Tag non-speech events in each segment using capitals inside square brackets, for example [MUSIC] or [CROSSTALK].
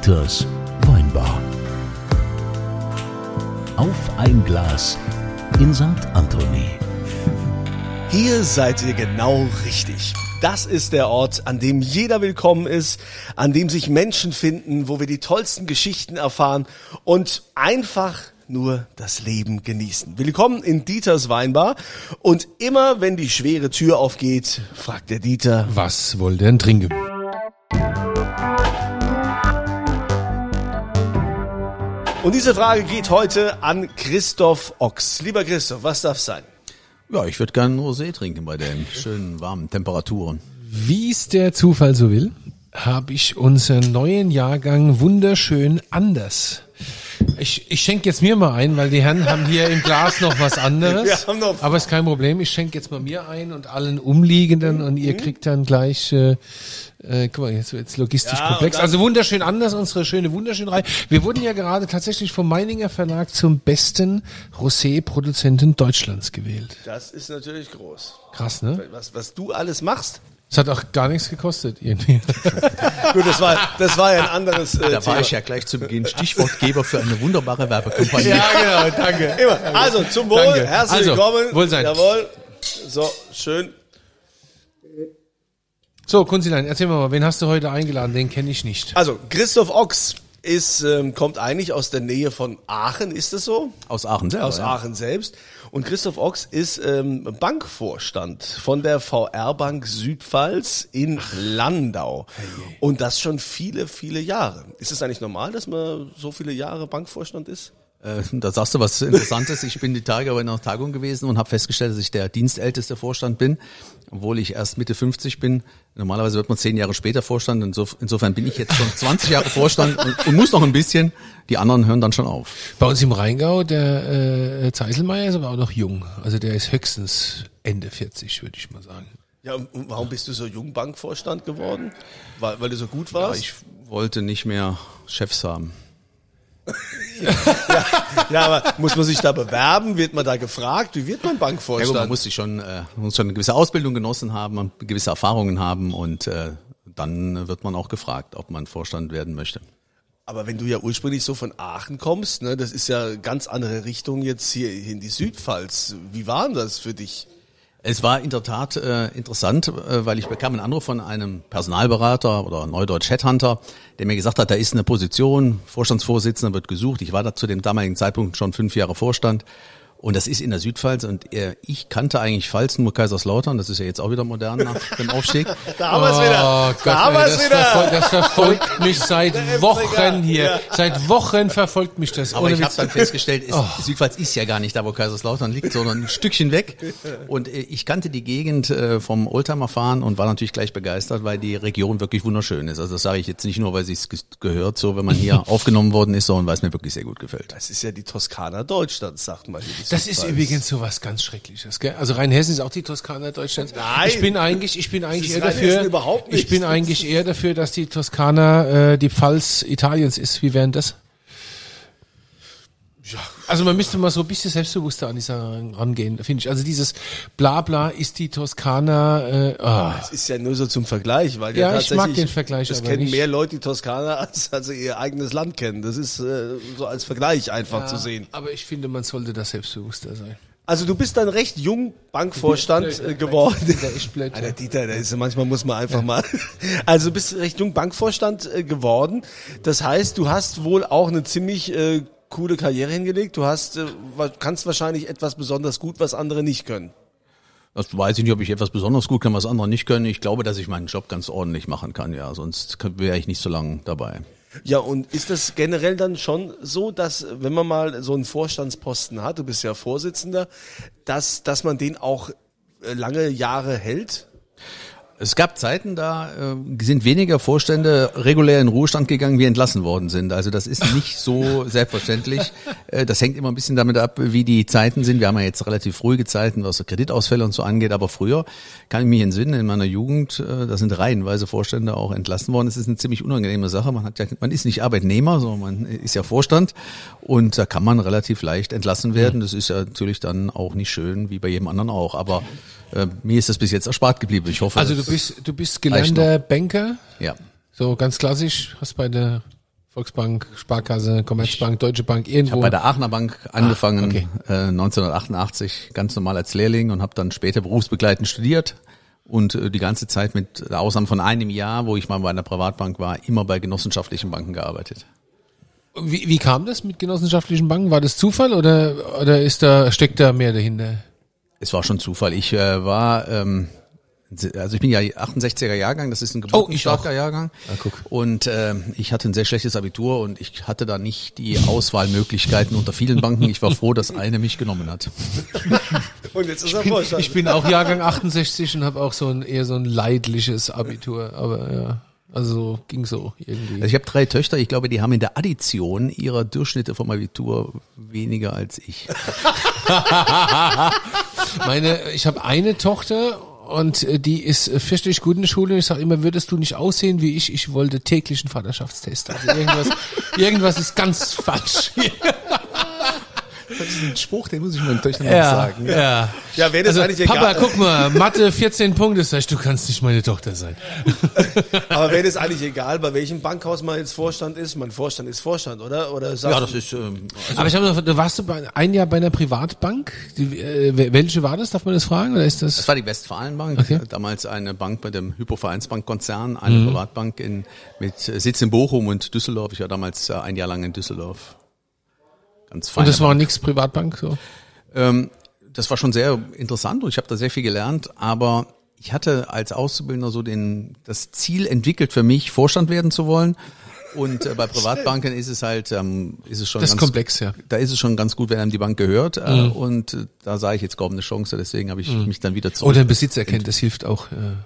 Dieters Weinbar. Auf ein Glas in St. Anthony. [LAUGHS] Hier seid ihr genau richtig. Das ist der Ort, an dem jeder willkommen ist, an dem sich Menschen finden, wo wir die tollsten Geschichten erfahren und einfach nur das Leben genießen. Willkommen in Dieters Weinbar und immer wenn die schwere Tür aufgeht, fragt der Dieter, Was wollt ihr denn trinken? Und diese Frage geht heute an Christoph Ochs. Lieber Christoph, was darf sein? Ja, ich würde gerne Rosé trinken bei den schönen warmen Temperaturen. Wie es der Zufall so will, habe ich unseren neuen Jahrgang wunderschön anders. Ich, ich schenke jetzt mir mal ein, weil die Herren haben hier im Glas noch was anderes. Wir haben noch- aber ist kein Problem. Ich schenke jetzt mal mir ein und allen Umliegenden und Mhm. ihr kriegt dann gleich, äh, äh, guck mal, jetzt wird's logistisch Ja, komplex. und Also wunderschön anders, unsere schöne wunderschön Reihe. Wir wurden ja gerade tatsächlich vom Meininger Verlag zum besten Rosé-Produzenten Deutschlands gewählt. Das ist natürlich groß. Krass, ne? Was, was du alles machst. Es hat auch gar nichts gekostet irgendwie. [LAUGHS] Gut, das war, das war ja ein anderes äh, Da Thema. war ich ja gleich zu Beginn Stichwortgeber für eine wunderbare Werbekampagne. genau, danke. Immer. Also, zum Wohl, Danke. herzlich Also, willkommen. Wohlsein. Jawohl. So, schön. So, Kunzilein, erzähl mir mal, wen hast du heute eingeladen? Den kenne ich nicht. Also, Christoph Ochs ist, ähm, kommt eigentlich aus der Nähe von Aachen, ist das so? Aus Aachen selber. Aus ja. Aachen selbst. Und Christoph Ochs ist ähm, Bankvorstand von der VR Bank Südpfalz in Landau. Und das schon viele, viele Jahre. Ist es eigentlich normal, dass man so viele Jahre Bankvorstand ist? Äh, da sagst du was Interessantes. Ich bin die Tage aber in einer Tagung gewesen und habe festgestellt, dass ich der dienstälteste Vorstand bin, obwohl ich erst Mitte 50 bin. Normalerweise wird man zehn Jahre später Vorstand. Insof- Insofern bin ich jetzt schon 20 Jahre Vorstand und, und muss noch ein bisschen. Die anderen hören dann schon auf. Bei uns im Rheingau, der äh, Zeiselmeier ist aber auch noch jung. Also der ist höchstens Ende 40, würde ich mal sagen. Ja, und warum bist du so jung Bankvorstand geworden? Weil, weil du so gut warst? ich wollte nicht mehr Chefs haben. Ja, aber muss man sich da bewerben? Wird man da gefragt? Wie wird man Ja, Bankvorstand? man muss sich schon, äh, muss schon eine gewisse Ausbildung genossen haben, gewisse Erfahrungen haben und äh, dann wird man auch gefragt, ob man Vorstand werden möchte. aber wenn du ja ursprünglich so von Aachen kommst, ne, das ist ja ganz andere Richtung jetzt hier in die Südpfalz. Wie war denn das für dich? Es war in der Tat äh, interessant, äh, weil ich bekam einen Anruf von einem Personalberater oder Neudeutsch Headhunter, der mir gesagt hat, da ist eine Position, Vorstandsvorsitzender wird gesucht. Ich war da zu dem damaligen Zeitpunkt schon fünf Jahre Vorstand. Und das ist in der Südpfalz und äh, ich kannte eigentlich Pfalz nur Kaiserslautern, das ist ja jetzt auch wieder modern nach dem Aufstieg. [LAUGHS] Da haben wir es wieder. Oh da haben wir ey, es das, wieder. verfol das verfolgt [LAUGHS] mich seit Wochen hier. ja. Seit Wochen verfolgt mich das. Aber Ohne ich habe dann festgestellt, es, Oh. Südpfalz ist ja gar nicht da, wo Kaiserslautern liegt, sondern ein Stückchen weg. Und äh, ich kannte die Gegend äh, vom Oldtimer-Fahren und war natürlich gleich begeistert, weil die Region wirklich wunderschön ist. Also das sage ich jetzt nicht nur, weil es gehört, so wenn man hier [LAUGHS] aufgenommen worden ist, sondern weil es mir wirklich sehr gut gefällt. Das ist ja die Toskana Deutschlands, sagt man Das ist übrigens so was ganz Schreckliches. Gell? Also Rheinhessen ist auch die Toskana Deutschlands. Nein. Ich bin eigentlich, ich bin eigentlich eher dafür. überhaupt Ich nicht. bin eigentlich eher dafür, dass die Toskana äh, die Pfalz Italiens ist. Wie wären das? Also man müsste mal so ein bisschen selbstbewusster an die Sache rangehen, finde ich. Also dieses Blabla ist die Toskana. Äh, ah. Das ist ja nur so zum Vergleich, weil Ja, ja, ich mag den Vergleich Das aber kennen nicht. mehr Leute die Toskana, als, als ihr eigenes Land kennen. Das ist äh, so als Vergleich einfach zu sehen. Aber ich finde, man sollte da selbstbewusster sein. Also du bist dann recht jung Bankvorstand äh, geworden. Der ist blöd. Der Dieter, der ist manchmal muss man einfach mal. Also du bist recht jung Bankvorstand äh, geworden. Das heißt, du hast wohl auch eine ziemlich äh, coole Karriere hingelegt. Du hast äh, kannst wahrscheinlich etwas besonders gut, was andere nicht können. Das weiß ich nicht, ob ich etwas besonders gut kann, was andere nicht können. Ich glaube, dass ich meinen Job ganz ordentlich machen kann, ja. Sonst wäre ich nicht so lange dabei. Ja, und ist das generell dann schon so, dass wenn man mal so einen Vorstandsposten hat, du bist ja Vorsitzender, dass, dass man den auch äh, lange Jahre hält? Es gab Zeiten, da äh, sind weniger Vorstände regulär in Ruhestand gegangen, wie entlassen worden sind. Also das ist nicht so [LAUGHS] selbstverständlich. Äh, das hängt immer ein bisschen damit ab, wie die Zeiten sind. Wir haben ja jetzt relativ ruhige Zeiten, was so Kreditausfälle und so angeht. Aber früher kann ich mich entsinnen, in meiner Jugend, äh, da sind reihenweise Vorstände auch entlassen worden. Es ist eine ziemlich unangenehme Sache. Man hat ja, man ist nicht Arbeitnehmer, sondern man ist ja Vorstand. Und da kann man relativ leicht entlassen werden. Das ist ja natürlich dann auch nicht schön, wie bei jedem anderen auch. Aber äh, mir ist das bis jetzt erspart geblieben. Ich hoffe, Also du bist, du bist gelernter Banker, ja. so ganz klassisch, hast bei der Volksbank, Sparkasse, Commerzbank, Deutsche Bank, Ich habe irgendwo. bei der Aachener Bank angefangen, Ah, okay. äh, 1988, ganz normal als Lehrling und habe dann später berufsbegleitend studiert und äh, die ganze Zeit mit Ausnahme von einem Jahr, wo ich mal bei einer Privatbank war, immer bei genossenschaftlichen Banken gearbeitet. Wie, wie kam das mit genossenschaftlichen Banken? War das Zufall oder, oder ist da, steckt da mehr dahinter? Es war schon Zufall. Ich äh, war, ähm, also ich bin ja 68er Jahrgang, das ist ein Oh, geburtenstarker auch. Jahrgang. Ah, guck. Und äh, ich hatte ein sehr schlechtes Abitur und ich hatte da nicht die Auswahlmöglichkeiten unter vielen Banken. Ich war froh, dass eine mich genommen hat. [LAUGHS] Und jetzt ist er Vorstand. Ich bin auch Jahrgang 68 und habe auch so ein eher so ein leidliches Abitur, aber ja, also ging so irgendwie. Also ich habe drei Töchter, ich glaube, die haben in der Addition ihrer Durchschnitte vom Abitur weniger als ich. [LAUGHS] Meine, ich habe eine Tochter und äh, die ist äh, fürchterlich gut in der Schule. Ich sage immer, würdest du nicht aussehen wie ich? Ich wollte täglichen Vaterschaftstest. Also irgendwas, [LAUGHS] irgendwas ist ganz falsch. [LAUGHS] Das ist ein Spruch, den muss ich meinen Töchtern ja, ja. Ja, wäre das Also, eigentlich Papa, egal. guck mal, Mathe 14 Punkte, sag ich, du kannst nicht meine Tochter sein. [LAUGHS] Aber wäre das eigentlich egal, bei welchem Bankhaus man jetzt Vorstand ist? Mein Vorstand ist Vorstand, oder? Oder Ja, das ist, ähm, Aber ich habe noch, du warst du bei, ein Jahr bei einer Privatbank. Die, äh, welche war das? Darf man das fragen? Oder ist das? Das war die Westfalenbank, Okay. damals eine Bank bei dem Hypovereinsbankkonzern, eine Privatbank in, mit Sitz in Bochum und Düsseldorf. Ich war damals äh, ein Jahr lang in Düsseldorf. Ganz fein. Und das war nix Privatbank so. Ähm, das war schon sehr interessant und ich habe da sehr viel gelernt, aber ich hatte als Auszubildender so den, das Ziel entwickelt für mich, Vorstand werden zu wollen. Und äh, bei [LAUGHS] Privatbanken ist es halt, ähm, ist es schon Das ganz, komplex, ja. da ist es schon ganz gut, wenn einem die Bank gehört. Äh, Und äh, da sah ich jetzt kaum eine Chance, deswegen habe ich mich dann wieder zurück. Oder ein Besitzer kennt, das hilft auch. Äh,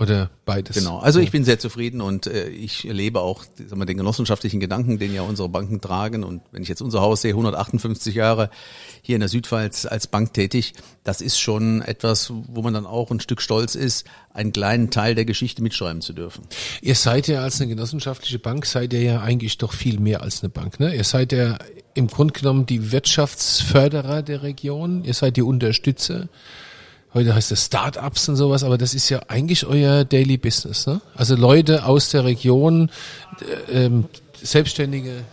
oder beides. Genau, also ich bin sehr zufrieden und äh, ich lebe auch sagen wir, den genossenschaftlichen Gedanken, den ja unsere Banken tragen. Und wenn ich jetzt unser Haus sehe, 158 Jahre hier in der Südpfalz als Bank tätig, das ist schon etwas, wo man dann auch ein Stück stolz ist, einen kleinen Teil der Geschichte mitschreiben zu dürfen. Ihr seid ja als eine genossenschaftliche Bank, seid ihr ja eigentlich doch viel mehr als eine Bank. Ne? Ihr seid ja im Grunde genommen die Wirtschaftsförderer der Region, ihr seid die Unterstützer. Heute heißt es Start-ups und sowas, aber das ist ja eigentlich euer Daily Business. Ne? Also Leute aus der Region, äh, ähm, Selbstständige,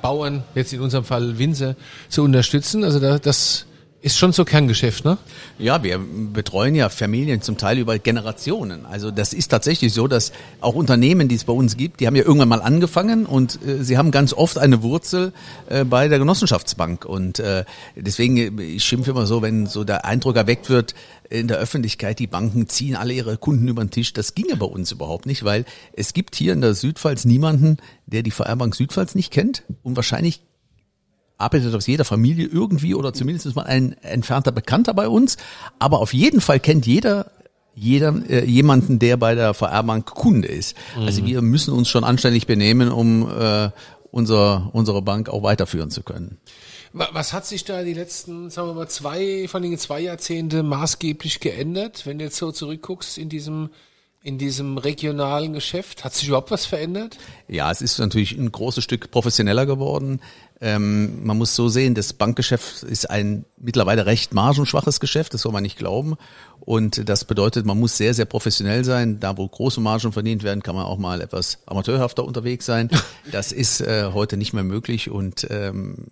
Bauern, jetzt in unserem Fall Winzer, zu unterstützen. Also da, das ist schon so Kerngeschäft, ne? Ja, wir betreuen ja Familien zum Teil über Generationen. Also das ist tatsächlich so, dass auch Unternehmen, die es bei uns gibt, die haben ja irgendwann mal angefangen und äh, sie haben ganz oft eine Wurzel äh, bei der Genossenschaftsbank. Und äh, deswegen, äh, ich schimpfe immer so, wenn so der Eindruck erweckt wird in der Öffentlichkeit, die Banken ziehen alle ihre Kunden über den Tisch. Das ginge bei uns überhaupt nicht, weil es gibt hier in der Südpfalz niemanden, der die VR Bank Südpfalz nicht kennt und wahrscheinlich arbeitet aus jeder Familie irgendwie oder zumindest ist man ein entfernter Bekannter bei uns. Aber auf jeden Fall kennt jeder jeder äh, jemanden, der bei der VR Bank Kunde ist. Also wir müssen uns schon anständig benehmen, um äh, unser, unsere Bank auch weiterführen zu können. Wa- Was hat sich da die letzten, sagen wir mal, zwei, von den zwei Jahrzehnte maßgeblich geändert, wenn du jetzt so zurückguckst in diesem, in diesem regionalen Geschäft? Hat sich überhaupt was verändert? Ja, es ist natürlich ein großes Stück professioneller geworden. Ähm, man muss so sehen, das Bankgeschäft ist ein mittlerweile recht margenschwaches Geschäft, das soll man nicht glauben. Und das bedeutet, man muss sehr, sehr professionell sein. Da, wo große Margen verdient werden, kann man auch mal etwas amateurhafter unterwegs sein. [LAUGHS] Das ist äh, heute nicht mehr möglich und ähm,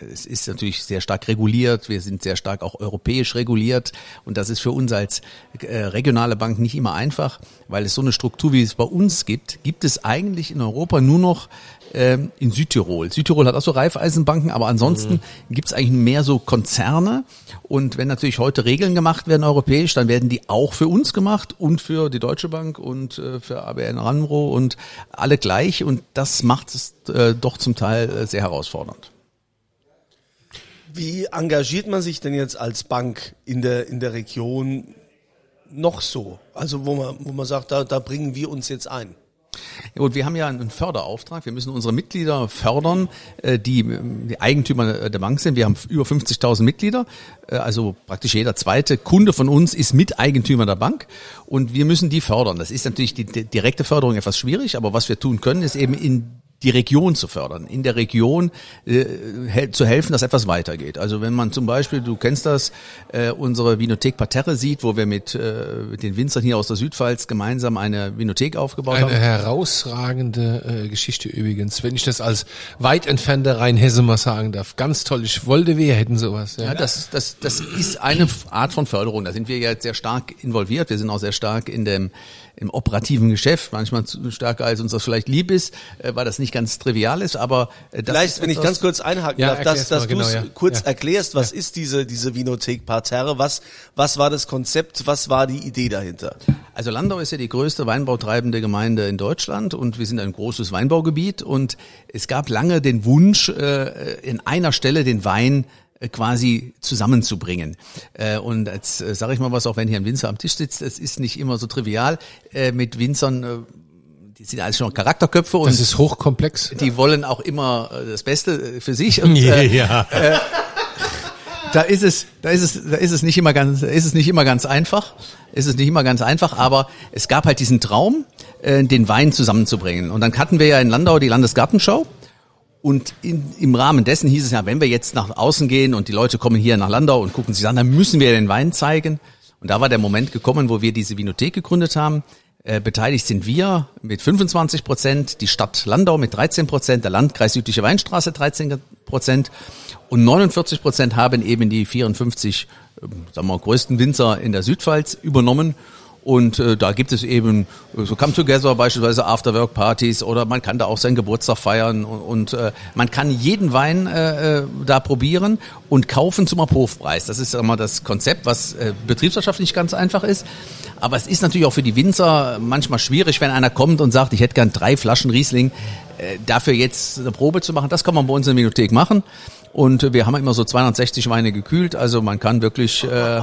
es ist natürlich sehr stark reguliert. Wir sind sehr stark auch europäisch reguliert. Und das ist für uns als äh, regionale Bank nicht immer einfach, weil es so eine Struktur, wie es bei uns gibt, gibt es eigentlich in Europa nur noch ähm, in Südtirol. Südtirol hat auch so Raiffeisenbanken, aber ansonsten gibt es eigentlich mehr so Konzerne. Und wenn natürlich heute Regeln gemacht werden europäisch, dann werden die auch für uns gemacht und für die Deutsche Bank und äh, für ABN Ramro und alle gleich. Und das macht es äh, doch zum Teil äh, sehr herausfordernd. Wie engagiert man sich denn jetzt als Bank in der, in der Region noch so? Also wo man, wo man sagt, da, da bringen wir uns jetzt ein. Gut, wir haben ja einen Förderauftrag. Wir müssen unsere Mitglieder fördern, äh, die, die Eigentümer der Bank sind. Wir haben über 50.000 Mitglieder. Äh, Also praktisch jeder zweite Kunde von uns ist Miteigentümer der Bank. Und wir müssen die fördern. Das ist natürlich die direkte Förderung etwas schwierig. Aber was wir tun können, ist eben in die Region zu fördern, in der Region äh, zu helfen, dass etwas weitergeht. Also wenn man zum Beispiel, du kennst das, äh, unsere Vinothek Parterre sieht, wo wir mit, äh, mit den Winzern hier aus der Südpfalz gemeinsam eine Vinothek aufgebaut Eine haben. herausragende äh, Geschichte übrigens, wenn ich das als weit entfernter Rheinhesse mal sagen darf. Ganz toll. Ich wollte, wir hätten sowas. Ja. Ja, das, das, das ist eine Art von Förderung. Da sind wir jetzt sehr stark involviert. Wir sind auch sehr stark in dem im operativen Geschäft, manchmal zu- stärker als uns das vielleicht lieb ist, äh, weil das nicht ganz trivial ist, aber äh, das Vielleicht, ist wenn ich ganz kurz einhaken Ja, darf, dass, dass du genau, es ja. kurz Ja. erklärst, was ist diese, diese Vinothek Parterre, was, was war das Konzept, was war die Idee dahinter? Also Landau ist ja die größte weinbautreibende Gemeinde in Deutschland und wir sind ein großes Weinbaugebiet und es gab lange den Wunsch, äh, in einer Stelle den Wein quasi zusammenzubringen. Äh, Und jetzt äh, sage ich mal was, auch wenn hier ein Winzer am Tisch sitzt, es ist nicht immer so trivial äh, mit Winzern, äh, die sind alles schon Charakterköpfe und Das ist hochkomplex. die wollen auch immer äh, das Beste äh, für sich [LAUGHS] und äh, ja. da ist es, da ist es, da ist es nicht immer ganz, ist es nicht immer ganz einfach. Ist es nicht immer ganz einfach, aber es gab halt diesen Traum, äh, den Wein zusammenzubringen. Und dann hatten wir ja in Landau die Landesgartenschau. Und in, im Rahmen dessen hieß es ja, wenn wir jetzt nach außen gehen und die Leute kommen hier nach Landau und gucken sich an, dann müssen wir den Wein zeigen. Und da war der Moment gekommen, wo wir diese Vinothek gegründet haben. Äh, beteiligt sind wir mit 25 Prozent, die Stadt Landau mit 13 Prozent, der Landkreis Südliche Weinstraße 13 Prozent und 49 Prozent haben eben die 54 ähm, sagen wir mal, größten Winzer in der Südpfalz übernommen. Und äh, da gibt es eben äh, so Come Together, beispielsweise Afterwork-Partys oder man kann da auch seinen Geburtstag feiern und, und äh, man kann jeden Wein äh, äh, da probieren und kaufen zum Abhofpreis. Das ist immer das Konzept, was äh, betriebswirtschaftlich ganz einfach ist. Aber es ist natürlich auch für die Winzer manchmal schwierig, wenn einer kommt und sagt, ich hätte gern drei Flaschen Riesling, äh, dafür jetzt eine Probe zu machen. Das kann man bei uns in der Minothek machen. Und wir haben immer so 260 Weine gekühlt, also man kann wirklich, äh,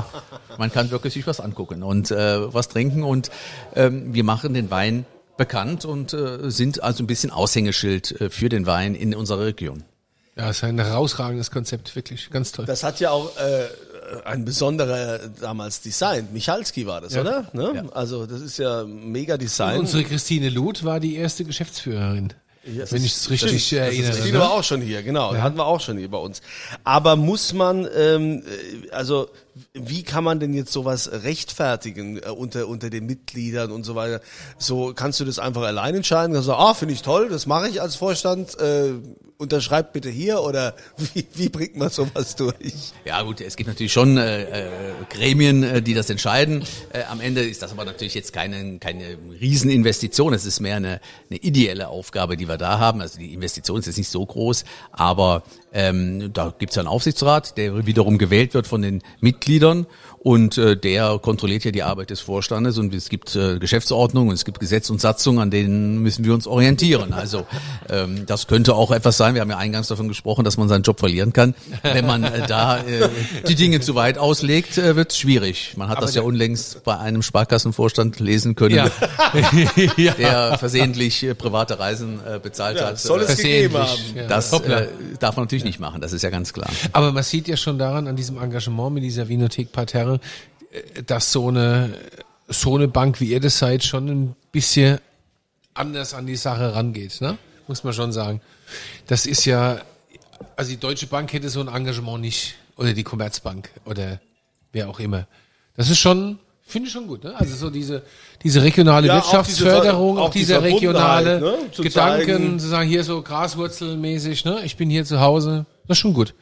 man kann wirklich sich was angucken und äh, was trinken. Und ähm, wir machen den Wein bekannt und äh, sind also ein bisschen Aushängeschild äh, für den Wein in unserer Region. Ja, ist ein herausragendes Konzept, wirklich. Ganz toll. Das hat ja auch äh, ein besonderer damals Design. Michalski war das, Ja. oder? Ne? Also das ist ja mega Design. Unsere Christine Luth war die erste Geschäftsführerin. Das wenn ich es richtig Das erinnere. ne? Christine war auch schon hier, genau. Hatten wir auch schon hier bei uns. Aber muss man, ähm, äh, also wie kann man denn jetzt sowas rechtfertigen äh, unter unter den Mitgliedern und so weiter? So kannst du das einfach allein entscheiden? Also, ah, finde ich toll, das mache ich als Vorstand. Äh, unterschreibt bitte hier oder [LAUGHS] wie, wie bringt man sowas durch? Ja gut, es gibt natürlich schon äh, äh, Gremien, äh, die das entscheiden. Äh, am Ende ist das aber natürlich jetzt keine, keine Rieseninvestition. Es ist mehr eine, eine ideelle Aufgabe, die wir da haben. Also die Investition ist jetzt nicht so groß, aber ähm, da gibt es einen Aufsichtsrat, der wiederum gewählt wird von den Mitgliedern und äh, der kontrolliert ja die Arbeit des Vorstandes und es gibt äh, Geschäftsordnungen, es gibt Gesetz und Satzung, an denen müssen wir uns orientieren. Also ähm, das könnte auch etwas sein. Wir haben ja eingangs davon gesprochen, dass man seinen Job verlieren kann. Wenn man äh, da äh, die Dinge zu weit auslegt, äh, wird es schwierig. Man hat Aber das ja unlängst bei einem Sparkassenvorstand lesen können, [LAUGHS] Ja. der versehentlich äh, private Reisen äh, bezahlt Ja, hat. soll es gegeben Versehentlich. haben. Ja. das äh, darf man natürlich nicht machen, das ist ja ganz klar. Aber man sieht ja schon daran, an diesem Engagement mit dieser Vinothek Parterre, dass so eine, so eine Bank, wie ihr das seid, schon ein bisschen anders an die Sache rangeht, ne? Muss man schon sagen. Das ist ja, also die Deutsche Bank hätte so ein Engagement nicht, oder die Commerzbank, oder wer auch immer. Das ist schon, finde ich schon gut, ne? Also so diese, diese regionale Ja, auch Wirtschaftsförderung, diese- auch, auch die dieser regionale ne? Zu Gedanken, zeigen- zu sagen, hier so graswurzelmäßig, ne? Ich bin hier zu Hause. Das ist schon gut.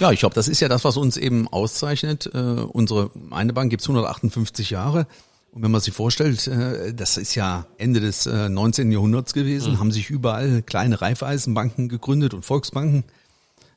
Ja, ich glaube, das ist ja das, was uns eben auszeichnet. Äh, unsere eine Bank gibt's 158 Jahre. Und wenn man sich vorstellt, äh, das ist ja Ende des äh, 19. Jahrhunderts gewesen, haben sich überall kleine Raiffeisenbanken gegründet und Volksbanken.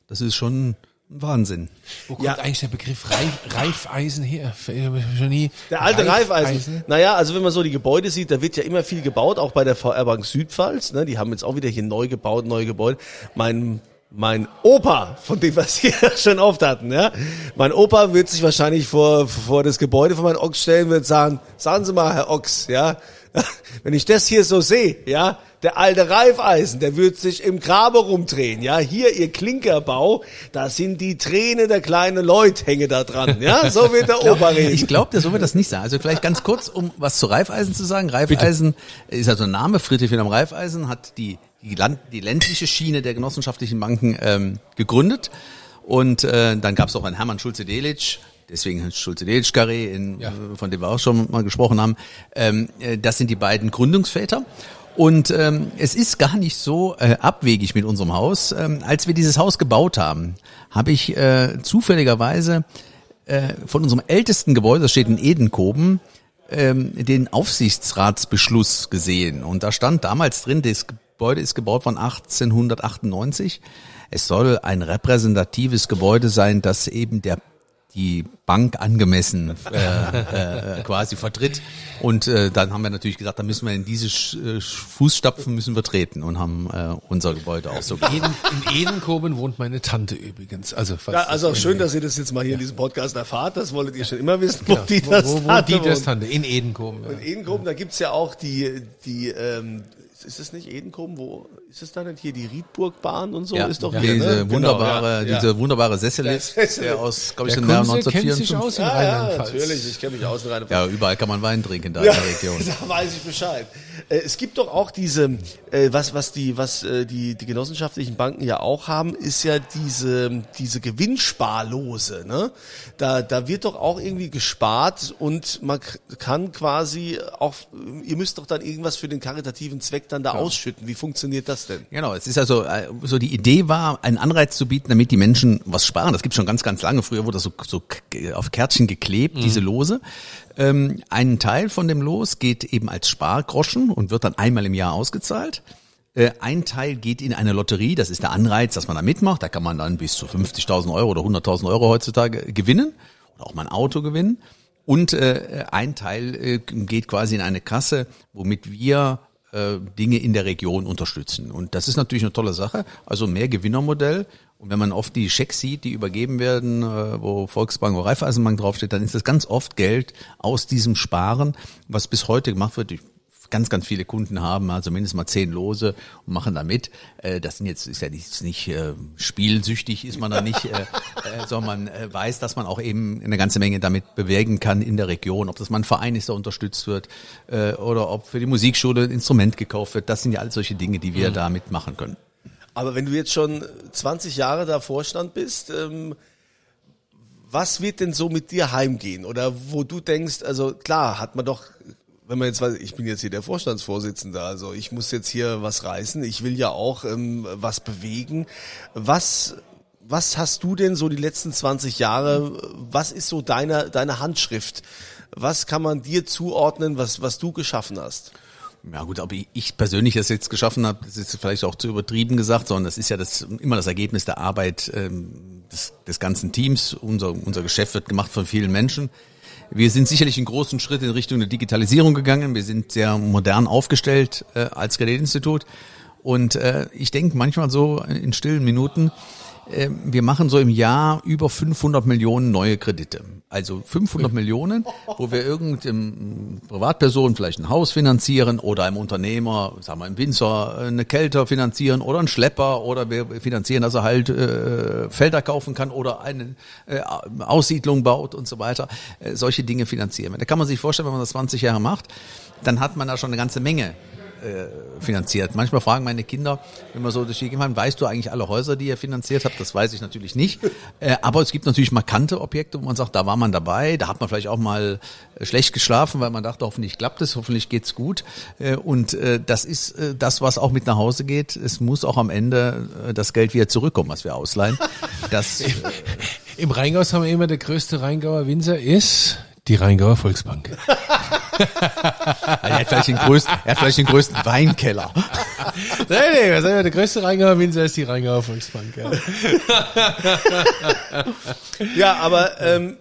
Das ist schon ein Wahnsinn. Wo kommt Ja. eigentlich der Begriff Reif, Reifeisen her? Ich hab schon nie Der alte Reifeisen. Naja, also wenn man so die Gebäude sieht, da wird ja immer viel gebaut, auch bei der VR Bank Südpfalz. Ne? Die haben jetzt auch wieder hier neu gebaut, neue Gebäude. Mein mein Opa, von dem wir es [LAUGHS] hier schon oft hatten, ja. Mein Opa wird sich wahrscheinlich vor, vor das Gebäude von meinem Ochs stellen und wird sagen, sagen Sie mal, Herr Ochs, ja. [LAUGHS] Wenn ich das hier so sehe, ja, der alte Reifeisen, der wird sich im Grabe rumdrehen, ja. Hier, Ihr Klinkerbau, da sind die Tränen der kleinen Leute hänge da dran, ja. [LAUGHS] So wird der Opa reden. Ich glaube, der so wird das nicht sagen. Also vielleicht ganz kurz, um was zu Reifeisen zu sagen. Reifeisen ist also ein Name. Friedrich Wilhelm Reifeisen hat die, die, Land, die ländliche Schiene der genossenschaftlichen Banken ähm, gegründet. Und äh, dann gab es auch einen Hermann Schulze-Delitzsch, deswegen Schulze-Delitzsch-Carré, in, Ja. äh, von dem wir auch schon mal gesprochen haben. Ähm, äh, das sind die beiden Gründungsväter. Und ähm, es ist gar nicht so äh, abwegig mit unserem Haus. Ähm, als wir dieses Haus gebaut haben, habe ich äh, zufälligerweise äh, von unserem ältesten Gebäude, das steht in Edenkoben, ähm, den Aufsichtsratsbeschluss gesehen. Und da stand damals drin, das Gebäude ist gebaut von 1898. Es soll ein repräsentatives Gebäude sein, das eben der die Bank angemessen äh, äh, quasi vertritt. Und äh, dann haben wir natürlich gesagt, da müssen wir in diese Sch- äh, Fußstapfen müssen wir treten und haben äh, unser Gebäude auch so Eden, in Edenkoben wohnt meine Tante übrigens. Also, falls Ja, also das schön, dass ihr das jetzt mal hier in diesem Podcast erfahrt. Das wolltet ihr schon immer wissen, wo die das wo, wo, wo Tante die das. Tante? In Edenkoben. Ja. In Edenkoben, da gibt's ja auch die, die, ähm, ist es nicht Edenkoben? Wo ist es da nicht hier die Riedburgbahn und so? Ja, ist doch diese hier, ne? Genau, wunderbare, ja, ja. diese wunderbare Sessellift, Der aus, glaube ich, Der den Jahren Kunze kennt sich 1954. aus in Ja, ja, Rheinland-Pfalz. natürlich. Ich kenne mich aus in rhein Ja, überall kann man Wein trinken da Ja, in der Region. [LAUGHS] da weiß ich Bescheid. Äh, Es gibt doch auch diese, äh, was, was die, was äh, die, die genossenschaftlichen Banken ja auch haben, ist ja diese, diese Gewinnsparlose. Ne? Da, da wird doch auch irgendwie gespart und man kann quasi auch, ihr müsst doch dann irgendwas für den karitativen Zweck dann da ausschütten. Wie funktioniert das denn? Genau, es ist also äh, so die Idee war, einen Anreiz zu bieten, damit die Menschen was sparen. Das gibt schon ganz, ganz lange. Früher wurde das so, so auf Kärtchen geklebt, diese Lose. Ähm, ein Teil von dem Los geht eben als Spargroschen und wird dann einmal im Jahr ausgezahlt. Äh, Ein Teil geht in eine Lotterie, das ist der Anreiz, dass man da mitmacht. Da kann man dann bis zu 50.000 Euro oder 100.000 Euro heutzutage gewinnen oder auch mal ein Auto gewinnen. Und äh, ein Teil äh, geht quasi in eine Kasse, womit wir äh, Dinge in der Region unterstützen. Und das ist natürlich eine tolle Sache. Also mehr Gewinnermodell. Und wenn man oft die Schecks sieht, die übergeben werden, äh, wo Volksbank oder Raiffeisenbank draufsteht, dann ist das ganz oft Geld aus diesem Sparen, was bis heute gemacht wird. Ich ganz, ganz viele Kunden haben, also mindestens mal zehn Lose und machen da mit. Äh, Das sind jetzt, ist ja nicht, nicht äh, spielsüchtig, ist man da nicht, äh, äh, [LAUGHS] sondern man äh, weiß, dass man auch eben eine ganze Menge damit bewegen kann in der Region. Ob das mal ein Verein ist, der unterstützt wird, äh, oder ob für die Musikschule ein Instrument gekauft wird. Das sind ja alles solche Dinge, die wir da mitmachen können. Aber wenn du jetzt schon 20 Jahre da Vorstand bist, ähm, was wird denn so mit dir heimgehen? Oder wo du denkst, also klar, hat man doch, wenn man jetzt weiß, ich bin jetzt hier der Vorstandsvorsitzende, also ich muss jetzt hier was reißen, ich will ja auch ähm, was bewegen. Was, was hast du denn so die letzten 20 Jahre, was ist so deine, deine Handschrift? Was kann man dir zuordnen, was, was du geschaffen hast? Ja gut, ob ich- ich persönlich das jetzt geschaffen habe, das ist vielleicht auch zu übertrieben gesagt, sondern das ist ja das, immer das Ergebnis der Arbeit ähm, des, des ganzen Teams. Unser, unser Geschäft wird gemacht von vielen Menschen. Wir sind sicherlich einen großen Schritt in Richtung der Digitalisierung gegangen. Wir sind sehr modern aufgestellt äh, als Kreditinstitut. Und äh, ich denke manchmal so in stillen Minuten, wir machen so im Jahr über 500 Millionen neue Kredite. Also 500 Millionen, wo wir irgendeinem Privatperson vielleicht ein Haus finanzieren oder einem Unternehmer, sagen wir im Winzer, eine Kelter finanzieren oder einen Schlepper oder wir finanzieren, dass er halt äh, Felder kaufen kann oder eine äh, Aussiedlung baut und so weiter. Äh, solche Dinge finanzieren wir. Da kann man sich vorstellen, wenn man das 20 Jahre macht, dann hat man da schon eine ganze Menge äh, finanziert. Manchmal fragen meine Kinder, wenn wir so durch die fahren, weißt du eigentlich alle Häuser, die ihr finanziert habt? Das weiß ich natürlich nicht. Äh, aber es gibt natürlich markante Objekte, wo man sagt, da war man dabei, da hat man vielleicht auch mal äh, schlecht geschlafen, weil man dachte, hoffentlich klappt es, hoffentlich geht's gut. Äh, und äh, das ist äh, das, was auch mit nach Hause geht. Es muss auch am Ende äh, das Geld wieder zurückkommen, was wir ausleihen. Das, [LAUGHS] äh, Im Rheingau haben wir immer der größte Rheingauer Winzer ist die Rheingauer Volksbank. [LAUGHS] er, hat vielleicht den größten, er hat vielleicht den größten Weinkeller. nee, nee, was sagen wir, der größte Rheingauer Winzer ist die Rheingauer Volksbank. Ja. Ja, aber ähm,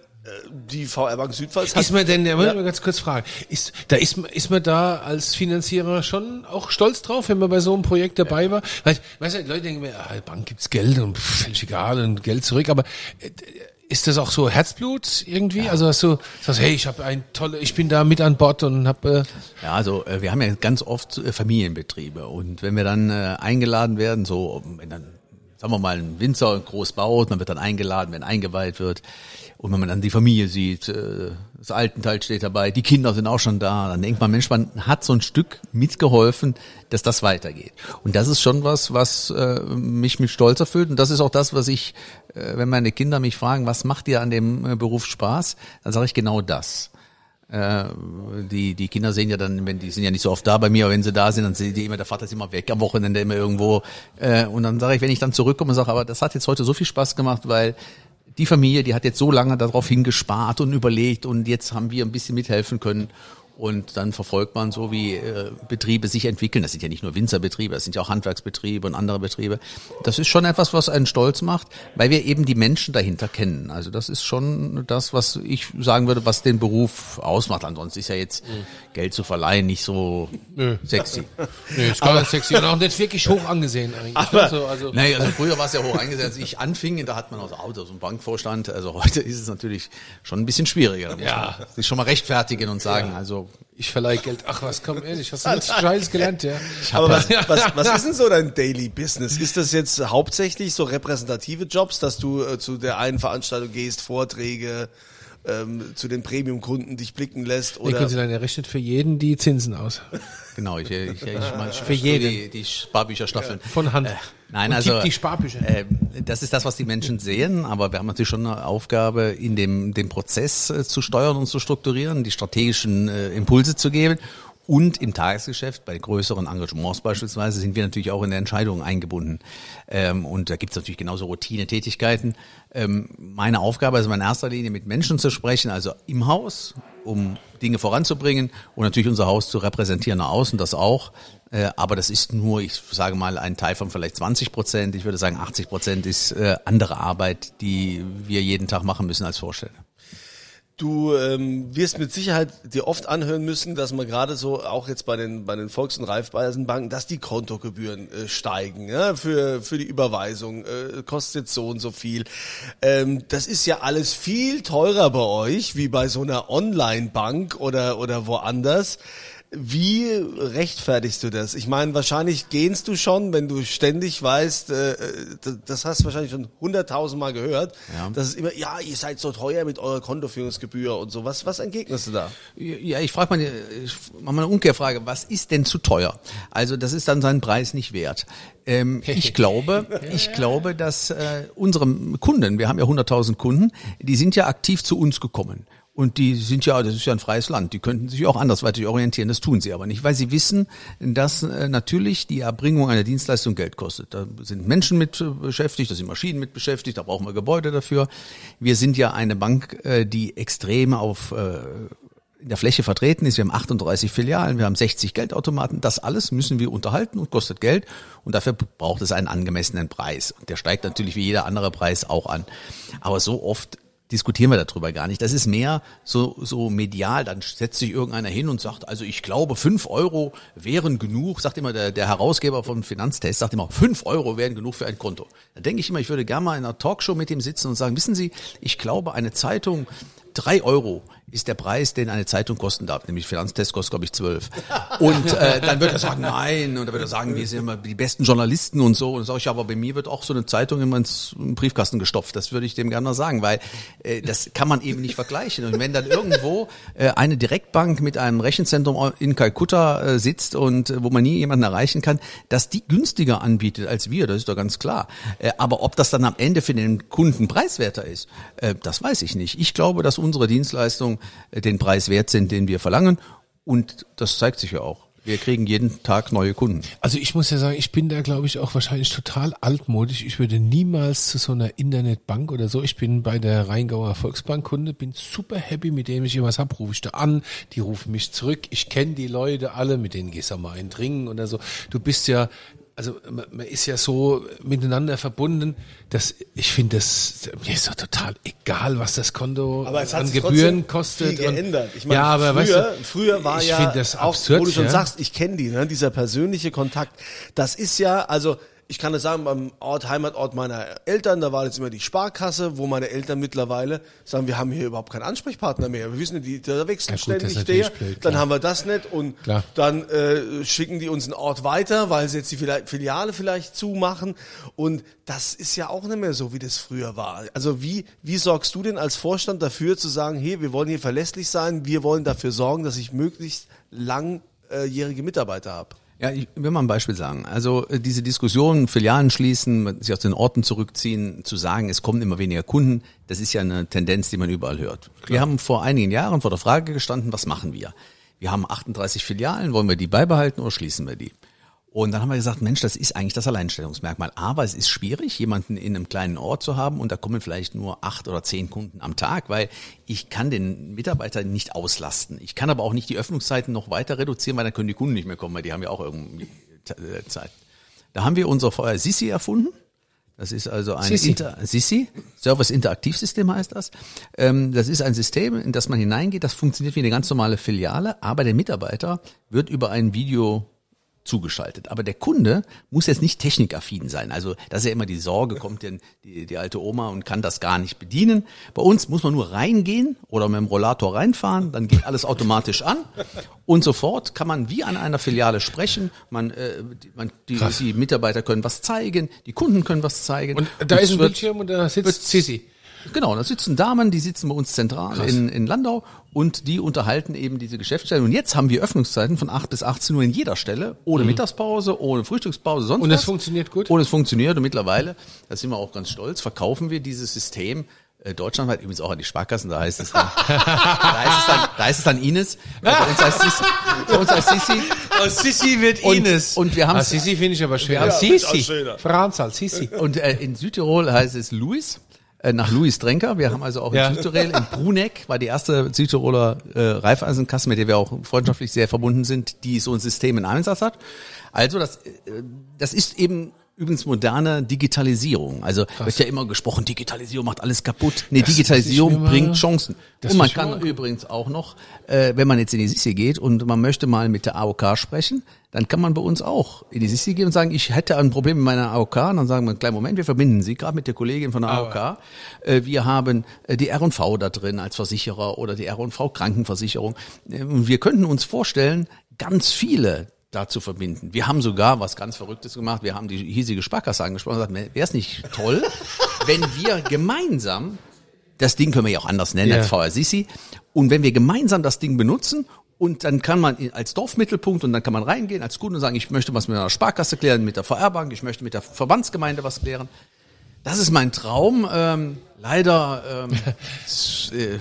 die VR Bank Südpfalz hat Ist man denn, ja, muss ich mal ganz kurz fragen, ist, da ist, man- ist man da als Finanzierer schon auch stolz drauf, wenn man bei so einem Projekt dabei war? Weil, weißt du, Leute denken mir, ah, Bank gibt's Geld und pff, völlig egal und Geld zurück, aber äh, ist das auch so Herzblut irgendwie? Also hast du sagst, hey, ich habe ein tolle, ich bin da mit an Bord und habe äh, Ja, also äh, wir haben ja ganz oft äh, Familienbetriebe und wenn wir dann äh, eingeladen werden, so wenn dann sagen wir mal, ein Winzer groß baut, man wird dann eingeladen, wenn eingeweiht wird. Und wenn man dann die Familie sieht, äh, das Altenteil steht dabei, die Kinder sind auch schon da, dann denkt man, Mensch, man hat so ein Stück mitgeholfen, dass das weitergeht. Und das ist schon was, was äh, mich mit Stolz erfüllt. Und das ist auch das, was ich, äh, wenn meine Kinder mich fragen, was macht dir an dem Beruf Spaß, dann sage ich genau das. Die, die Kinder sehen ja dann, wenn die sind ja nicht so oft da bei mir, aber wenn sie da sind, dann sehen die immer, der Vater ist immer weg am Wochenende, immer irgendwo. und dann sage ich, wenn ich dann zurückkomme, sage, aber das hat jetzt heute so viel Spaß gemacht, weil die Familie, die hat jetzt so lange darauf hingespart und überlegt und jetzt haben wir ein bisschen mithelfen können. Und dann verfolgt man so, wie äh, Betriebe sich entwickeln. Das sind ja nicht nur Winzerbetriebe, das sind ja auch Handwerksbetriebe und andere Betriebe. Das ist schon etwas, was einen stolz macht, weil wir eben die Menschen dahinter kennen. Also das ist schon das, was ich sagen würde, was den Beruf ausmacht. Ansonsten ist ja jetzt mhm. Geld zu verleihen nicht so Nö. sexy. [LAUGHS] Nö, ist gar nicht sexy und auch nicht wirklich hoch angesehen eigentlich. Aber, also, also, nee, also früher war es ja hoch angesehen. Als ich anfing, da hat man auch so, so einen Bankvorstand. Also heute ist es natürlich schon ein bisschen schwieriger. Da ja. muss man sich schon mal rechtfertigen und sagen, ja. also ich verleihe Geld. Ach was, komm ehrlich, hast du [LAUGHS] nichts Scheißes gelernt, ja? Aber was, was, was ist denn so dein Daily Business? Ist das jetzt hauptsächlich so repräsentative Jobs, dass du äh, zu der einen Veranstaltung gehst, Vorträge, ähm, zu den Premium-Kunden dich blicken lässt? Oder? Nee, können Sie sagen, er rechnet für jeden die Zinsen aus. [LAUGHS] Genau, ich, ich, ich, ich meine, für jeden. Die, die Sparbücherstaffeln. Von Hand. Äh, nein, Und also die Sparbücher. Äh, das ist das, was die Menschen sehen, aber wir haben natürlich schon eine Aufgabe, in dem, dem Prozess äh, zu steuern und zu strukturieren, die strategischen äh, Impulse zu geben und im Tagesgeschäft, bei größeren Engagements beispielsweise, sind wir natürlich auch in der Entscheidung eingebunden. Ähm, und da gibt es natürlich genauso Routine-Tätigkeiten. Ähm, meine Aufgabe ist in erster Linie mit Menschen zu sprechen, also im Haus, um Dinge voranzubringen und natürlich unser Haus zu repräsentieren nach außen, das auch. Äh, aber das ist nur, ich sage mal, ein Teil von vielleicht 20 Prozent. Ich würde sagen, 80 Prozent ist äh, andere Arbeit, die wir jeden Tag machen müssen als Vorsteller. Du ähm, wirst mit Sicherheit dir oft anhören müssen, dass man gerade so auch jetzt bei den bei den Volks- und Raiffeisenbanken, dass die Kontogebühren äh, steigen ja, für für die Überweisung äh, kostet so und so viel. Ähm, das ist ja alles viel teurer bei euch wie bei so einer Online-Bank oder oder woanders. Wie rechtfertigst du das? Ich meine, wahrscheinlich gehst du schon, wenn du ständig weißt, äh, äh das hast du wahrscheinlich schon hunderttausend Mal gehört, ja. dass es immer, ja, ihr seid so teuer mit eurer Kontoführungsgebühr und so. Was, was entgegnest du da? Ja, ich frage mal, ich mach mal eine Umkehrfrage. Was ist denn zu teuer? Also das ist dann seinen Preis nicht wert. Ähm, ich glaube, [LAUGHS] ich glaube, dass äh, unsere Kunden, wir haben ja 100.000 Kunden, die sind ja aktiv zu uns gekommen. Und die sind ja, das ist ja ein freies Land, die könnten sich auch andersweitig orientieren, das tun sie aber nicht, weil sie wissen, dass äh, natürlich die Erbringung einer Dienstleistung Geld kostet. Da sind Menschen mit äh, beschäftigt, da sind Maschinen mit beschäftigt, da brauchen wir Gebäude dafür. Wir sind ja eine Bank, äh, die extrem auf in der Fläche vertreten ist. Wir haben 38 Filialen, wir haben 60 Geldautomaten. Das alles müssen wir unterhalten und kostet Geld. Und dafür braucht es einen angemessenen Preis. Der steigt natürlich wie jeder andere Preis auch an. Aber so oft diskutieren wir darüber gar nicht. Das ist mehr so, so medial. Dann setzt sich irgendeiner hin und sagt, also ich glaube, fünf Euro wären genug, sagt immer der, der Herausgeber vom Finanztest, sagt immer, fünf Euro wären genug für ein Konto. Da denke ich immer, ich würde gerne mal in einer Talkshow mit ihm sitzen und sagen, wissen Sie, ich glaube, eine Zeitung, drei Euro ist der Preis, den eine Zeitung kosten darf. Nämlich Finanztest kostet, glaube ich, zwölf. Und äh, dann wird er sagen, nein. Und dann wird er sagen, wir sind immer die besten Journalisten und so. Und dann sage ich, aber bei mir wird auch so eine Zeitung immer ins Briefkasten gestopft. Das würde ich dem gerne mal sagen, weil äh, das kann man eben nicht vergleichen. Und wenn dann irgendwo äh, eine Direktbank mit einem Rechenzentrum in Kalkutta äh, sitzt und äh, wo man nie jemanden erreichen kann, dass die günstiger anbietet als wir, das ist doch ganz klar. Äh, aber ob das dann am Ende für den Kunden preiswerter ist, äh, das weiß ich nicht. Ich glaube, dass unsere Dienstleistung äh, den Preis wert sind, den wir verlangen. Und das zeigt sich ja auch. Wir kriegen jeden Tag neue Kunden. Also ich muss ja sagen, ich bin da, glaube ich, auch wahrscheinlich total altmodisch. Ich würde niemals zu so einer Internetbank oder so. Ich bin bei der Rheingauer Volksbank Kunde, bin super happy, mit dem ich irgendwas hab, rufe ich da an, die rufen mich zurück. Ich kenne die Leute alle, mit denen gehst du mal einen trinken oder so. Du bist ja also man, man ist ja so miteinander verbunden, dass ich finde, das mir ist doch total egal, was das Konto aber es hat an Gebühren kostet. Viel geändert. Ich meine, ja, aber früher, weißt du, früher war ich ja das absurd, wo du schon ja? sagst, ich kenne die, ne, dieser persönliche Kontakt. Das ist ja, also ich kann das sagen, beim Ort, Heimatort meiner Eltern, da war jetzt immer die Sparkasse, wo meine Eltern mittlerweile sagen, wir haben hier überhaupt keinen Ansprechpartner mehr. Wir wissen, die, da wechselt Ja, ständig der, blöd, dann haben wir das nicht und Klar. dann äh, schicken die uns einen Ort weiter, weil sie jetzt die Fili- Filiale vielleicht zumachen und das ist ja auch nicht mehr so, wie das früher war. Also wie, wie sorgst du denn als Vorstand dafür zu sagen, hey, wir wollen hier verlässlich sein, wir wollen dafür sorgen, dass ich möglichst langjährige Mitarbeiter habe? Ja, ich will mal ein Beispiel sagen. Also äh, diese Diskussion, Filialen schließen, sich aus den Orten zurückziehen, zu sagen, es kommen immer weniger Kunden, das ist ja eine Tendenz, die man überall hört. Wir haben vor einigen Jahren vor der Frage gestanden, was machen wir? Wir haben 38 Filialen, wollen wir die beibehalten oder schließen wir die? Und dann haben wir gesagt, Mensch, das ist eigentlich das Alleinstellungsmerkmal. Aber es ist schwierig, jemanden in einem kleinen Ort zu haben und da kommen vielleicht nur acht oder zehn Kunden am Tag, weil ich kann den Mitarbeiter nicht auslasten. Ich kann aber auch nicht die Öffnungszeiten noch weiter reduzieren, weil dann können die Kunden nicht mehr kommen, weil die haben ja auch irgendwie äh, Zeit. Da haben wir unser äh, Sissi erfunden. Das ist also ein Sissi. Inter Sissi, Service Interaktivsystem heißt das. Ähm, das ist ein System, in das man hineingeht. Das funktioniert wie eine ganz normale Filiale, aber der Mitarbeiter wird über ein Video zugeschaltet. Aber der Kunde muss jetzt nicht technikaffin sein. Also, dass er immer die Sorge kommt, denn die, die alte Oma und kann das gar nicht bedienen. Bei uns muss man nur reingehen oder mit dem Rollator reinfahren, dann geht alles automatisch an und sofort kann man wie an einer Filiale sprechen. Man, äh, die, man die, die Mitarbeiter können was zeigen, die Kunden können was zeigen. Und da ist es ein wird- Bildschirm und da sitzt Sissi. Genau, da sitzen Damen, die sitzen bei uns zentral in, in Landau und die unterhalten eben diese Geschäftsstellen. Und jetzt haben wir Öffnungszeiten von 8 bis 18 Uhr in jeder Stelle, ohne Mittagspause, ohne Frühstückspause, sonst Mhm. Und das funktioniert gut? Und es funktioniert und mittlerweile, da sind wir auch ganz stolz, verkaufen wir dieses System äh, deutschlandweit, übrigens auch an die Sparkassen, da heißt es dann, [LAUGHS] da heißt es dann, da heißt es dann Ines, bei uns heißt Sissi, bei uns heißt Sissi. Aus Sissi wird Und- Ines. und wir haben- ah, Sissi finde ich aber Ah, Ja, Sissi. schöner. Franz als Sissi. Und äh, in Südtirol heißt es Luis, äh, nach Luis Drenker. Wir haben also auch in Ja. Südtirol, in Bruneck, war die erste Südtiroler äh, Raiffeisenkasse, mit der wir auch freundschaftlich sehr verbunden sind, die so ein System in Einsatz hat. Also das, äh, das ist eben übrigens moderne Digitalisierung. Also wird ja immer gesprochen, Digitalisierung macht alles kaputt. Nee, Das Digitalisierung mal- bringt Chancen. Und man kann übrigens auch noch, äh, wenn man jetzt in die Sissi geht und man möchte mal mit der AOK sprechen, dann kann man bei uns auch in die Sissi gehen und sagen, ich hätte ein Problem mit meiner AOK. Und dann sagen wir, kleinen Moment, wir verbinden Sie gerade mit der Kollegin von der AOK. Äh, wir haben äh, die R&V da drin als Versicherer oder die R&V Krankenversicherung. Äh, und wir könnten uns vorstellen, ganz viele da zu verbinden. Wir haben sogar was ganz Verrücktes gemacht. Wir haben die hiesige Sparkasse angesprochen und gesagt, wäre es nicht toll, [LAUGHS] wenn wir gemeinsam das Ding können wir ja auch anders nennen Ja. als VR Sissi. Und wenn wir gemeinsam das Ding benutzen und dann kann man als Dorfmittelpunkt und dann kann man reingehen als Kunde und sagen, ich möchte was mit einer Sparkasse klären, mit der VR-Bank, ich möchte mit der Verbandsgemeinde was klären. Das ist mein Traum. Ähm, leider ähm, [LAUGHS] äh, äh,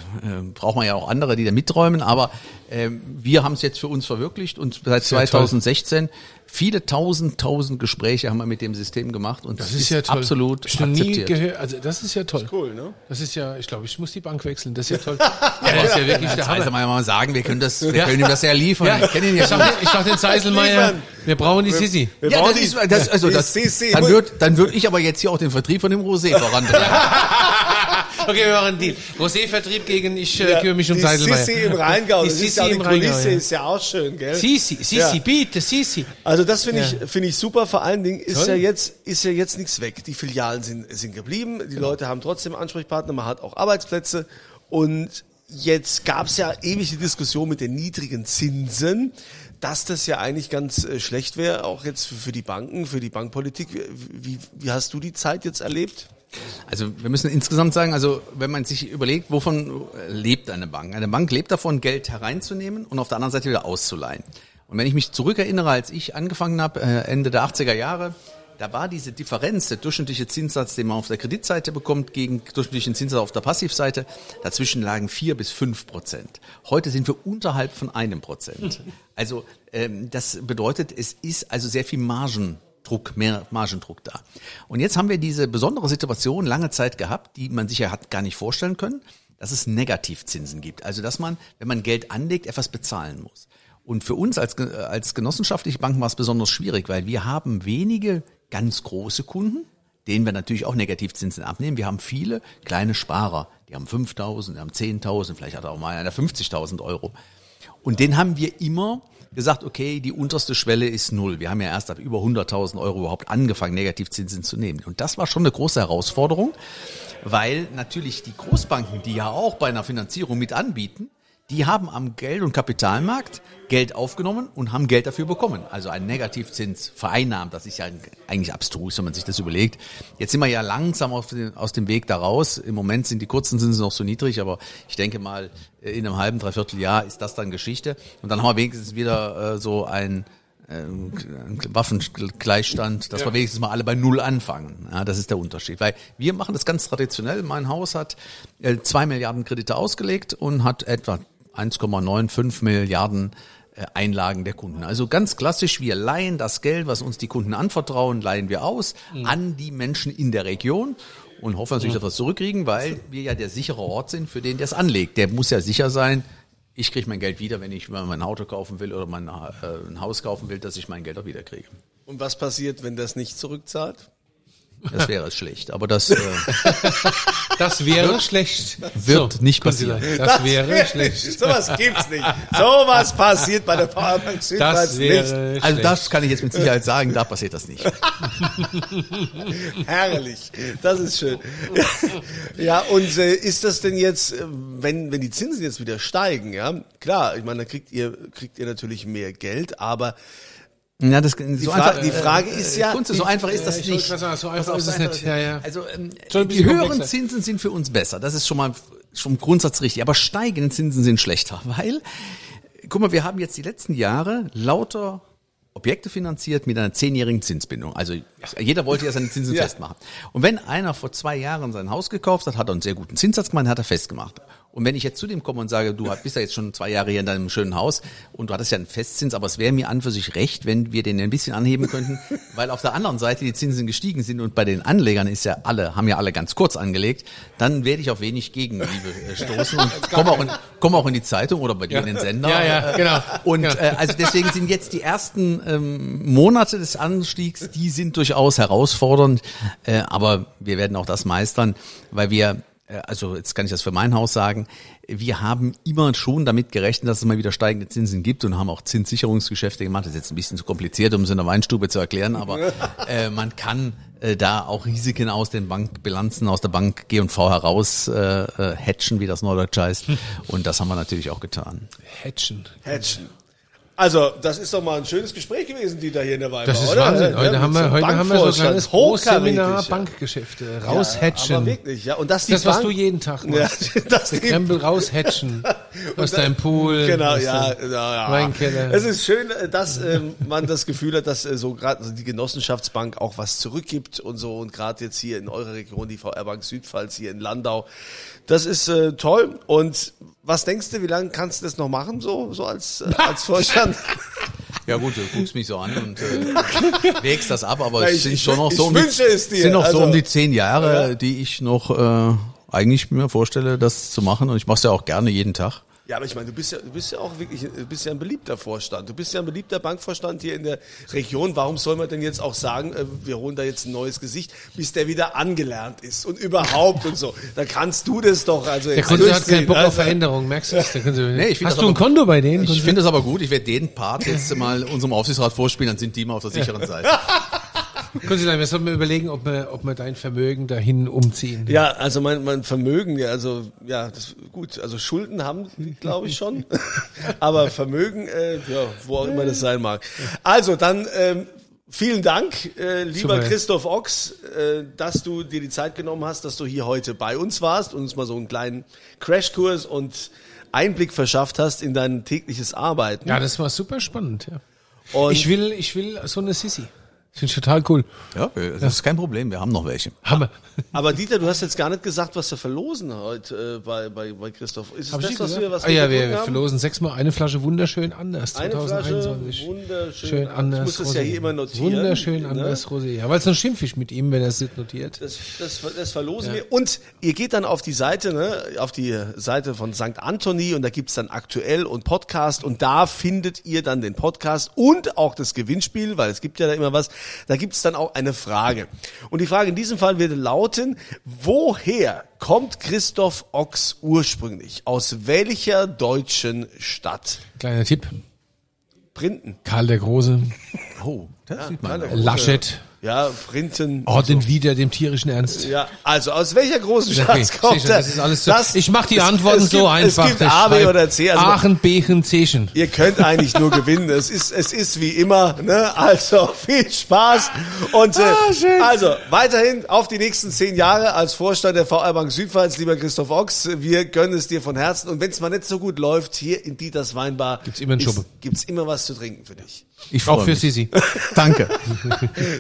braucht man ja auch andere, die da mitträumen, aber ähm, wir haben es jetzt für uns verwirklicht und seit Sehr toll. 2016 viele tausend, tausend Gespräche haben wir mit dem System gemacht und Das ist ja toll. absolut Ich akzeptiert. gehört. Also das ist ja toll. Cool, ne? Das ist ja, ich glaube, ich muss die Bank wechseln. Das ist ja toll. [LAUGHS] ja, das ist ja wirklich der Jetzt Hammer. ja mal sagen, wir können das, wir Ja. können ihm das ja liefern. Ja, Ich kenne ihn ja ich sag, ich sag den Seiselmeier, wir brauchen die Sissi. Wir Ja, brauchen das die- ist, das, also die das, CC. dann wird, dann würde ich aber jetzt hier auch den Vertrieb von dem Rosé vorantreiben. [LAUGHS] Okay, wir machen einen Deal. Rosé-Vertrieb gegen, ich äh, Ja, kümmere mich um die Seiselmeier. Sissi im Rheingau, [LAUGHS] Die Sissi ja im Rheingau, Kulisse, ja. ist ja auch schön, gell? Sissi, Sissi, Ja. bitte, Sissi. Also das finde Ja. ich finde ich super. Vor allen Dingen ist Toll. ja jetzt ist ja jetzt nichts weg. Die Filialen sind sind geblieben. Die Leute haben trotzdem Ansprechpartner. Man hat auch Arbeitsplätze und jetzt gab es ja ewig die Diskussion mit den niedrigen Zinsen, dass das ja eigentlich ganz äh, schlecht wäre, auch jetzt für, für die Banken, für die Bankpolitik. Wie, wie hast du die Zeit jetzt erlebt? Also wir müssen insgesamt sagen, also wenn man sich überlegt, wovon lebt eine Bank? Eine Bank lebt davon, Geld hereinzunehmen und auf der anderen Seite wieder auszuleihen. Und wenn ich mich zurückerinnere, als ich angefangen habe, äh, Ende der 80er Jahre, da war diese Differenz, der durchschnittliche Zinssatz, den man auf der Kreditseite bekommt, gegen durchschnittlichen Zinssatz auf der Passivseite, dazwischen lagen vier bis fünf Prozent. Heute sind wir unterhalb von einem Prozent. [LAUGHS] Also ähm, das bedeutet, es ist also sehr viel Margendruck, mehr Margendruck da. Und jetzt haben wir diese besondere Situation lange Zeit gehabt, die man sich ja hat gar nicht vorstellen können, dass es Negativzinsen gibt. Also dass man, wenn man Geld anlegt, etwas bezahlen muss. Und für uns als, als genossenschaftliche Bank war es besonders schwierig, weil wir haben wenige ganz große Kunden, denen wir natürlich auch Negativzinsen abnehmen. Wir haben viele kleine Sparer, die haben 5.000, die haben 10.000, vielleicht hat auch mal einer 50.000 Euro. Und den haben wir immer gesagt, okay, die unterste Schwelle ist null. Wir haben ja erst ab über 100.000 Euro überhaupt angefangen, Negativzinsen zu nehmen. Und das war schon eine große Herausforderung, weil natürlich die Großbanken, die ja auch bei einer Finanzierung mit anbieten, die haben am Geld- und Kapitalmarkt Geld aufgenommen und haben Geld dafür bekommen. Also ein Negativzins vereinnahmt. Das ist ja eigentlich abstrus, wenn man sich das überlegt. Jetzt sind wir ja langsam den, aus dem Weg da raus. Im Moment sind die kurzen Zinsen noch so niedrig, aber ich denke mal, in einem halben, dreiviertel Jahr ist das dann Geschichte. Und dann haben wir wenigstens wieder äh, so ein ähm, Waffengleichstand, dass ja. wir wenigstens mal alle bei Null anfangen. Ja, das ist der Unterschied. Weil wir machen das ganz traditionell. Mein Haus hat äh, zwei Milliarden Kredite ausgelegt und hat etwa 1,95 Milliarden äh, Einlagen der Kunden. Also ganz klassisch, wir leihen das Geld, was uns die Kunden anvertrauen, leihen wir aus mhm. an die Menschen in der Region und hoffen natürlich, mhm. dass wir es zurückkriegen, weil wir ja der sichere Ort sind für den, der es anlegt. Der muss ja sicher sein, ich kriege mein Geld wieder, wenn ich mein Auto kaufen will oder mein, äh, ein Haus kaufen will, dass ich mein Geld auch wieder kriege. Und was passiert, wenn das nicht zurückzahlt? Das wäre schlecht, aber das äh, [LAUGHS] das wäre wird, schlecht. Wird so, nicht passieren. Das, das wäre wär, schlecht. Sowas gibt's nicht. Sowas passiert bei der Powerbank Südpfalz nicht. Schlecht. Also das kann ich jetzt mit Sicherheit sagen, da passiert das nicht. [LAUGHS] Herrlich. Das ist schön. Ja, und äh, ist das denn jetzt, äh, wenn wenn die Zinsen jetzt wieder steigen, ja? Klar, ich meine, da kriegt ihr kriegt ihr natürlich mehr Geld, aber ja, das, so die, Fra einfach, die Frage äh, ist ja, Kunze, so einfach ist das nicht. Sagen, so einfach ist es nicht. Ja, ja. Also ähm, die höheren Zinsen sind für uns besser. Das ist schon mal vom Grundsatz richtig. Aber steigende Zinsen sind schlechter, [LAUGHS] weil guck mal, wir haben jetzt die letzten Jahre lauter Objekte finanziert mit einer zehnjährigen Zinsbindung. Also jeder wollte ja seine Zinsen [LAUGHS] ja. festmachen. Und wenn einer vor zwei Jahren sein Haus gekauft hat, hat er einen sehr guten Zinssatz gemacht, hat er festgemacht. Und wenn ich jetzt zu dem komme und sage, du bist ja jetzt schon zwei Jahre hier in deinem schönen Haus und du hattest ja einen Festzins, aber es wäre mir an für sich recht, wenn wir den ein bisschen anheben könnten, [LAUGHS] weil auf der anderen Seite die Zinsen gestiegen sind und bei den Anlegern ist ja alle, haben ja alle ganz kurz angelegt, dann werde ich auf wenig Gegenliebe äh, stoßen und [LAUGHS] komme auch, in, komm auch in die Zeitung oder bei dir in den Sender. Ja, ja, genau. Und äh, also deswegen sind jetzt die ersten ähm, Monate des Anstiegs, die sind durchaus herausfordernd, äh, aber wir werden auch das meistern, weil wir äh, also jetzt kann ich das für mein Haus sagen, wir haben immer schon damit gerechnet, dass es mal wieder steigende Zinsen gibt und haben auch Zinssicherungsgeschäfte gemacht. Das ist jetzt ein bisschen zu kompliziert, um es in der Weinstube zu erklären, aber [LAUGHS] äh, man kann äh, da auch Risiken aus den Bankbilanzen, aus der Bank G&V heraus äh, äh, hatchen, wie das Neudeutsch heißt. [LAUGHS] Und das haben wir natürlich auch getan. Hatchen. Hatchen. Also, das ist doch mal ein schönes Gespräch gewesen, die da hier in der Weiber, Das ist oder? Wahnsinn. Heute, ja, haben wir, heute haben wir so ein kleines Großseminar Bankgeschäfte. Raushatchen. Ja, aber wirklich, ja. Und das, das was du jeden Tag machst. [LAUGHS] Ja, das die Krempel raushatchen. [LAUGHS] aus deinem Pool. Genau, ja, ja, ja. Weinkeller. Es ist schön, dass äh, man das Gefühl hat, dass äh, so gerade also die Genossenschaftsbank auch was zurückgibt und so. Und gerade jetzt hier in eurer Region, die VR Bank Südpfalz hier in Landau. Das ist äh, toll. Und was denkst du, wie lange kannst du das noch machen, so, so als, äh, [LAUGHS] als Vorstand? Ja gut, du guckst mich so an und äh, [LAUGHS] wägst das ab, aber es sind schon noch so um die, sind noch also, so um die zehn Jahre, ja. die ich noch äh, eigentlich mir vorstelle, das zu machen und ich mache es ja auch gerne jeden Tag. Ja, aber ich meine, du bist ja, du bist ja auch wirklich, du bist ja ein beliebter Vorstand. Du bist ja ein beliebter Bankvorstand hier in der Region. Warum soll man denn jetzt auch sagen, äh, wir holen da jetzt ein neues Gesicht, bis der wieder angelernt ist und überhaupt und so? Da kannst du das doch. Also der Kunde hat keinen Bock auf also Veränderung, merkst du das? Nee, ich Hast du ein Konto bei denen? Ich finde das aber gut. Ich werde den Part jetzt mal unserem Aufsichtsrat vorspielen, dann sind die mal auf der sicheren Seite. Konsulat, wir sollten mal überlegen, ob wir, ob wir dein Vermögen dahin umziehen. Ja, also mein, mein Vermögen, ja, also ja, das gut, also Schulden haben, glaube ich schon, [LAUGHS] aber Vermögen, äh, ja, wo auch immer das sein mag. Also dann ähm, vielen Dank, äh, lieber Super. Christoph Ochs, äh, dass du dir die Zeit genommen hast, dass du hier heute bei uns warst und uns mal so einen kleinen Crashkurs und Einblick verschafft hast in dein tägliches Arbeiten. Ja, das war super spannend. Ja. Und ich will, ich will so eine Sissi. Finde ich total cool. Ja, das ja. ist kein Problem. Wir haben noch welche. Hammer. [LAUGHS] Aber Dieter, du hast jetzt gar nicht gesagt, was wir verlosen heute äh, bei, bei, bei Christoph. Ist es das, was wir, was ah, ja, wir, wir verlosen sechsmal eine Flasche wunderschön anders. Eine 2021. Flasche wunderschön Schön anders. Ich muss das ja hier immer notieren. Wunderschön ne? anders Rosé. Ja, weil es noch schimpf ich mit ihm, wenn er es nicht notiert. Das, das, das verlosen ja. wir. Und ihr geht dann auf die Seite, ne, auf die Seite von St. Anthony und da gibt's dann aktuell und Podcast und da findet ihr dann den Podcast und auch das Gewinnspiel, weil es gibt ja da immer was. Da gibt's dann auch eine Frage. Und die Frage in diesem Fall würde lauten, woher kommt Christoph Ochs ursprünglich? Aus welcher deutschen Stadt? Kleiner Tipp. Printen. Karl der Große, Oh, das sieht man. Laschet, Ja, Printen. Orden wieder dem tierischen Ernst. Ja, also aus welcher großen Okay, Stadt kommt sicher, das ist alles so. das? ich mache die es- Antworten es so gibt, einfach. Es gibt A, B oder C. Also Aachen, Bechen, Zeschen. Ihr könnt eigentlich nur gewinnen. Es ist, es ist wie immer, ne? Also [LAUGHS] viel Spaß und äh, Ah, also weiterhin auf die nächsten zehn Jahre als Vorstand der VR Bank Südpfalz, lieber Christoph Ochs. Wir gönnen es dir von Herzen und wenn es mal nicht so gut läuft, hier in Dieters Weinbar Gibt's immer einen ist- Schuppe. Gibt's immer was zu trinken für dich. Ich Auch für mich. Sisi. [LAUGHS] Danke. [LAUGHS]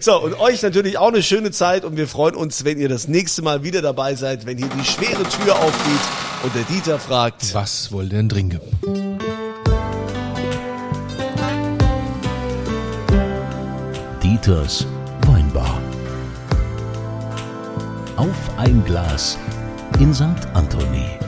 So, und euch natürlich auch eine schöne Zeit und wir freuen uns, wenn ihr das nächste Mal wieder dabei seid, wenn hier die schwere Tür aufgeht und der Dieter fragt, Was wollt ihr denn trinken? Dieters Weinbar. Auf ein Glas in St. Anthony.